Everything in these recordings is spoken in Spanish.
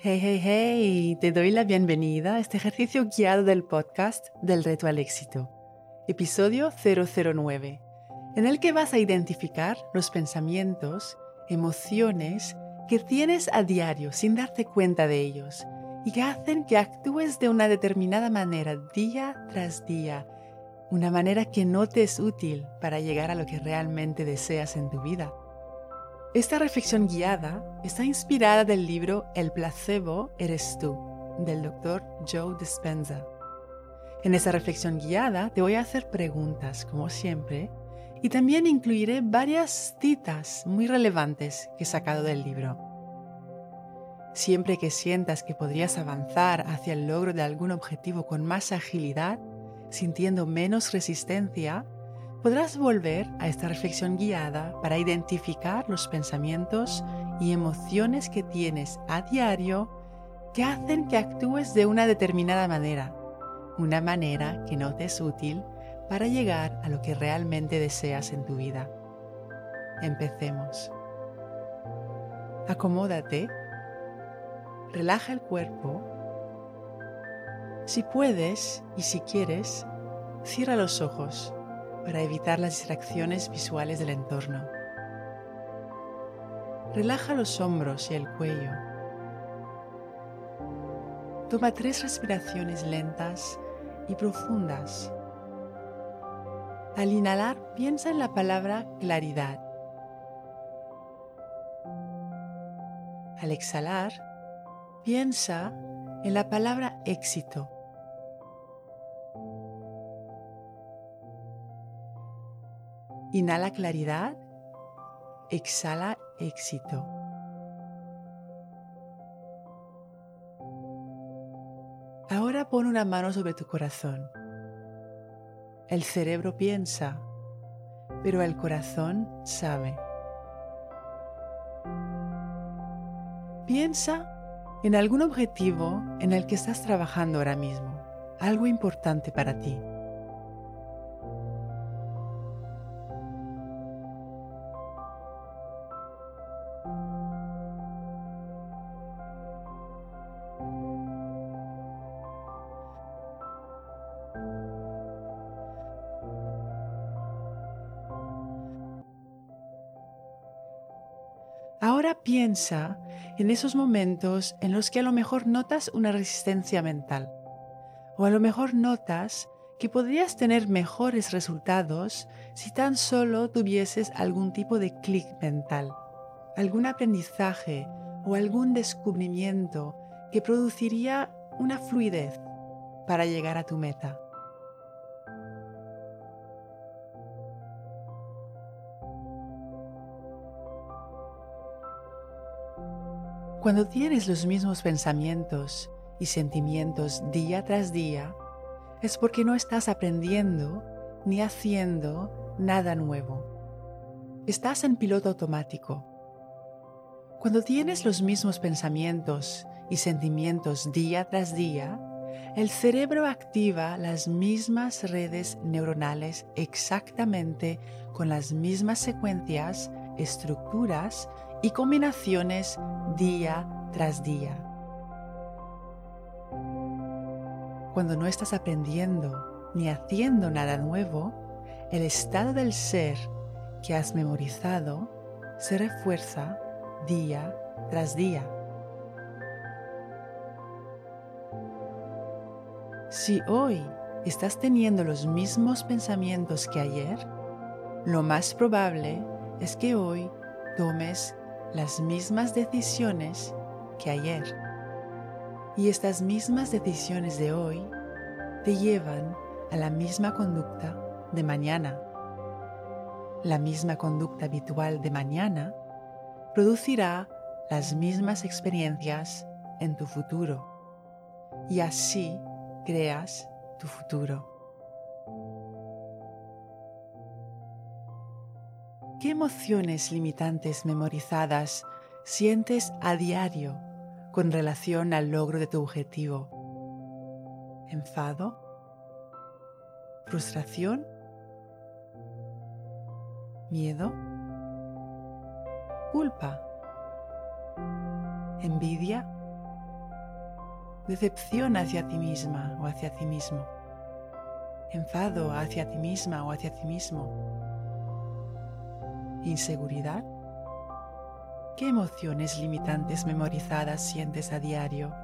Hey, hey, hey, te doy la bienvenida a este ejercicio guiado del podcast del reto al éxito, episodio 009, en el que vas a identificar los pensamientos, emociones que tienes a diario sin darte cuenta de ellos y que hacen que actúes de una determinada manera día tras día, una manera que no te es útil para llegar a lo que realmente deseas en tu vida. Esta reflexión guiada está inspirada del libro El placebo eres tú, del doctor Joe Dispenza. En esa reflexión guiada te voy a hacer preguntas, como siempre, y también incluiré varias citas muy relevantes que he sacado del libro. Siempre que sientas que podrías avanzar hacia el logro de algún objetivo con más agilidad, sintiendo menos resistencia, podrás volver a esta reflexión guiada para identificar los pensamientos y emociones que tienes a diario que hacen que actúes de una determinada manera, una manera que no te es útil para llegar a lo que realmente deseas en tu vida. Empecemos. Acomódate, relaja el cuerpo. Si puedes y si quieres, cierra los ojos para evitar las distracciones visuales del entorno. Relaja los hombros y el cuello. Toma tres respiraciones lentas y profundas. Al inhalar, piensa en la palabra claridad. Al exhalar, piensa en la palabra éxito. Inhala claridad, exhala éxito. Ahora pon una mano sobre tu corazón. El cerebro piensa, pero el corazón sabe. Piensa en algún objetivo en el que estás trabajando ahora mismo, algo importante para ti. Ahora piensa en esos momentos en los que a lo mejor notas una resistencia mental o a lo mejor notas que podrías tener mejores resultados si tan solo tuvieses algún tipo de clic mental, algún aprendizaje o algún descubrimiento que produciría una fluidez para llegar a tu meta. Cuando tienes los mismos pensamientos y sentimientos día tras día, es porque no estás aprendiendo ni haciendo nada nuevo. Estás en piloto automático. Cuando tienes los mismos pensamientos y sentimientos día tras día, el cerebro activa las mismas redes neuronales exactamente con las mismas secuencias, estructuras y combinaciones día tras día. Cuando no estás aprendiendo ni haciendo nada nuevo, el estado del ser que has memorizado se refuerza día tras día. Si hoy estás teniendo los mismos pensamientos que ayer, lo más probable es que hoy tomes las mismas decisiones que ayer. Y estas mismas decisiones de hoy te llevan a la misma conducta de mañana. La misma conducta habitual de mañana producirá las mismas experiencias en tu futuro. Y así creas tu futuro. ¿Qué emociones limitantes memorizadas sientes a diario con relación al logro de tu objetivo? ¿Enfado? ¿Frustración? ¿Miedo? ¿Culpa? ¿Envidia? decepción hacia ti misma o hacia ti mismo, enfado hacia ti misma o hacia ti mismo, inseguridad. ¿Qué emociones limitantes memorizadas sientes a diario?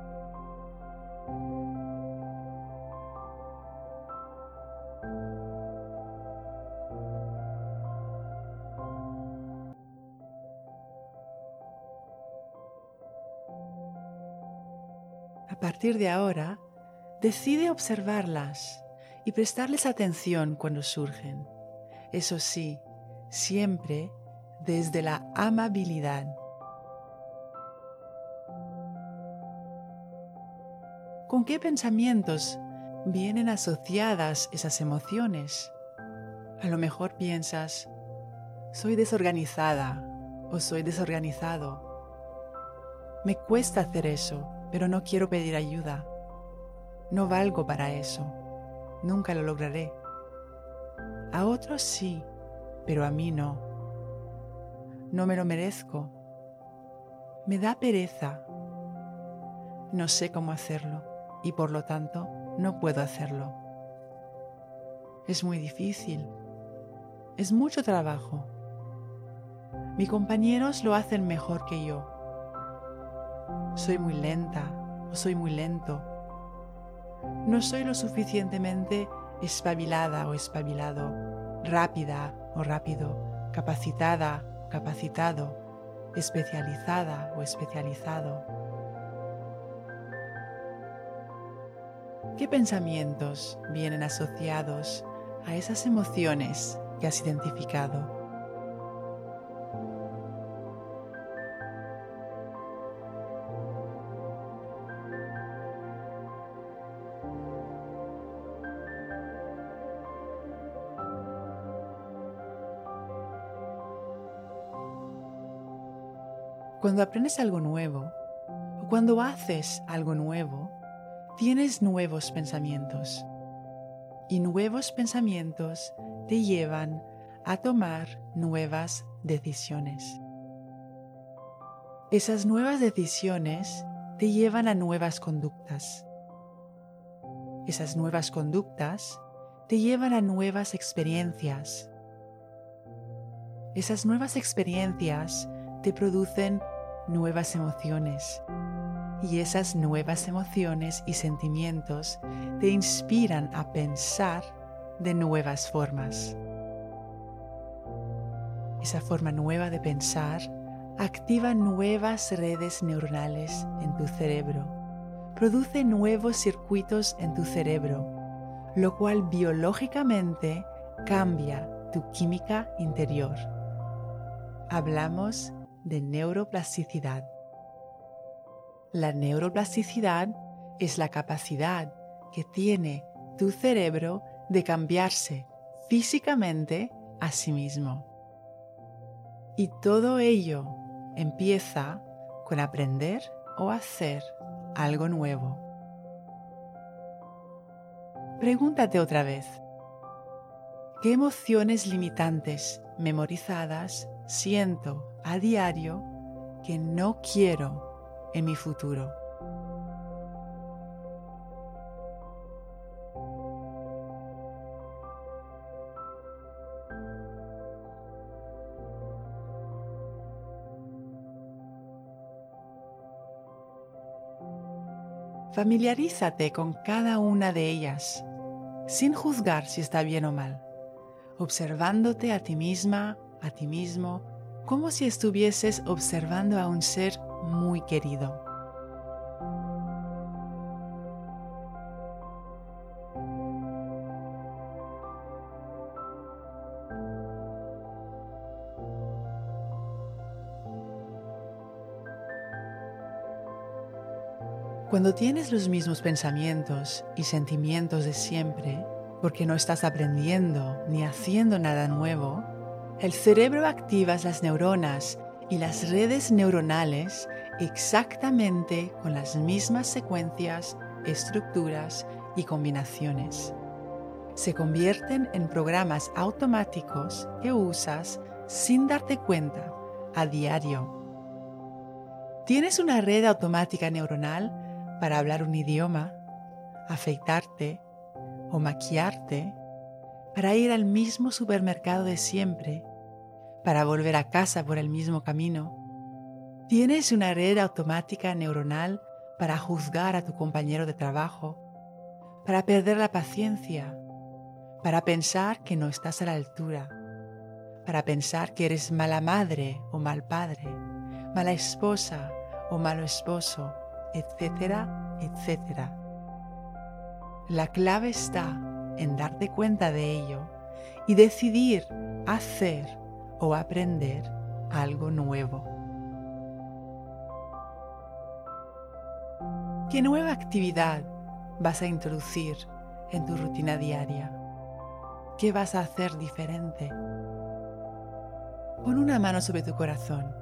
A partir de ahora, decide observarlas y prestarles atención cuando surgen. Eso sí, siempre desde la amabilidad. ¿Con qué pensamientos vienen asociadas esas emociones? A lo mejor piensas, soy desorganizada o soy desorganizado. Me cuesta hacer eso pero no quiero pedir ayuda. No valgo para eso. Nunca lo lograré. A otros sí, pero a mí no. No me lo merezco. Me da pereza. No sé cómo hacerlo y por lo tanto no puedo hacerlo. Es muy difícil. Es mucho trabajo. Mis compañeros lo hacen mejor que yo soy muy lenta o soy muy lento. No soy lo suficientemente espabilada o espabilado, rápida o rápido, capacitada capacitado, especializada o especializado. ¿Qué pensamientos vienen asociados a esas emociones que has identificado? Cuando aprendes algo nuevo o cuando haces algo nuevo, tienes nuevos pensamientos. Y nuevos pensamientos te llevan a tomar nuevas decisiones. Esas nuevas decisiones te llevan a nuevas conductas. Esas nuevas conductas te llevan a nuevas experiencias. Esas nuevas experiencias te producen nuevas emociones. Y esas nuevas emociones y sentimientos te inspiran a pensar de nuevas formas. Esa forma nueva de pensar activa nuevas redes neuronales en tu cerebro, produce nuevos circuitos en tu cerebro, lo cual biológicamente cambia tu química interior. Hablamos de neuroplasticidad. La neuroplasticidad es la capacidad que tiene tu cerebro de cambiarse físicamente a sí mismo. Y todo ello empieza con aprender o hacer algo nuevo. Pregúntate otra vez, ¿qué emociones limitantes memorizadas siento a diario que no quiero en mi futuro. Familiarízate con cada una de ellas, sin juzgar si está bien o mal, observándote a ti misma, a ti mismo, como si estuvieses observando a un ser muy querido. Cuando tienes los mismos pensamientos y sentimientos de siempre, porque no estás aprendiendo ni haciendo nada nuevo, el cerebro activa las neuronas y las redes neuronales exactamente con las mismas secuencias, estructuras y combinaciones. Se convierten en programas automáticos que usas sin darte cuenta a diario. Tienes una red automática neuronal para hablar un idioma, afeitarte o maquillarte, para ir al mismo supermercado de siempre, para volver a casa por el mismo camino. Tienes una red automática neuronal para juzgar a tu compañero de trabajo, para perder la paciencia, para pensar que no estás a la altura, para pensar que eres mala madre o mal padre, mala esposa o malo esposo, etcétera, etcétera. La clave está en darte cuenta de ello y decidir hacer o aprender algo nuevo. ¿Qué nueva actividad vas a introducir en tu rutina diaria? ¿Qué vas a hacer diferente? Pon una mano sobre tu corazón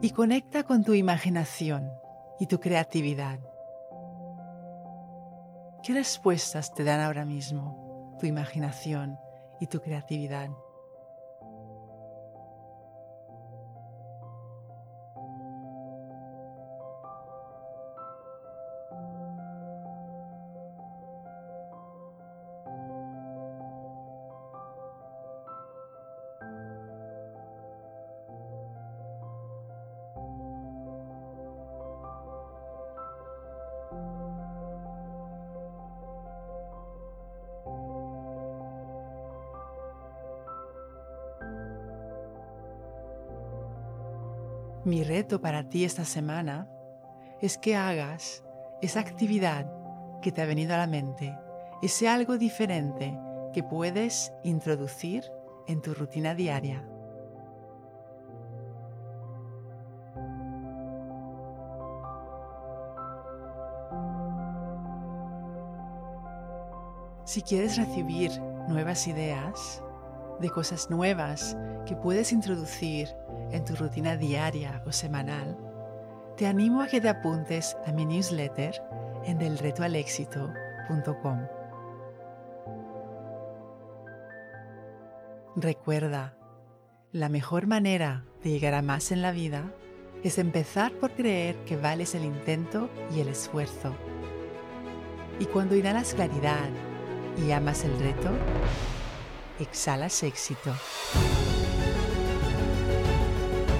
y conecta con tu imaginación y tu creatividad. ¿Qué respuestas te dan ahora mismo tu imaginación y tu creatividad? Mi reto para ti esta semana es que hagas esa actividad que te ha venido a la mente, ese algo diferente que puedes introducir en tu rutina diaria. Si quieres recibir nuevas ideas de cosas nuevas que puedes introducir en tu rutina diaria o semanal, te animo a que te apuntes a mi newsletter en delretoalexito.com. Recuerda, la mejor manera de llegar a más en la vida es empezar por creer que vales el intento y el esfuerzo. Y cuando inhalas claridad y amas el reto, exhalas éxito.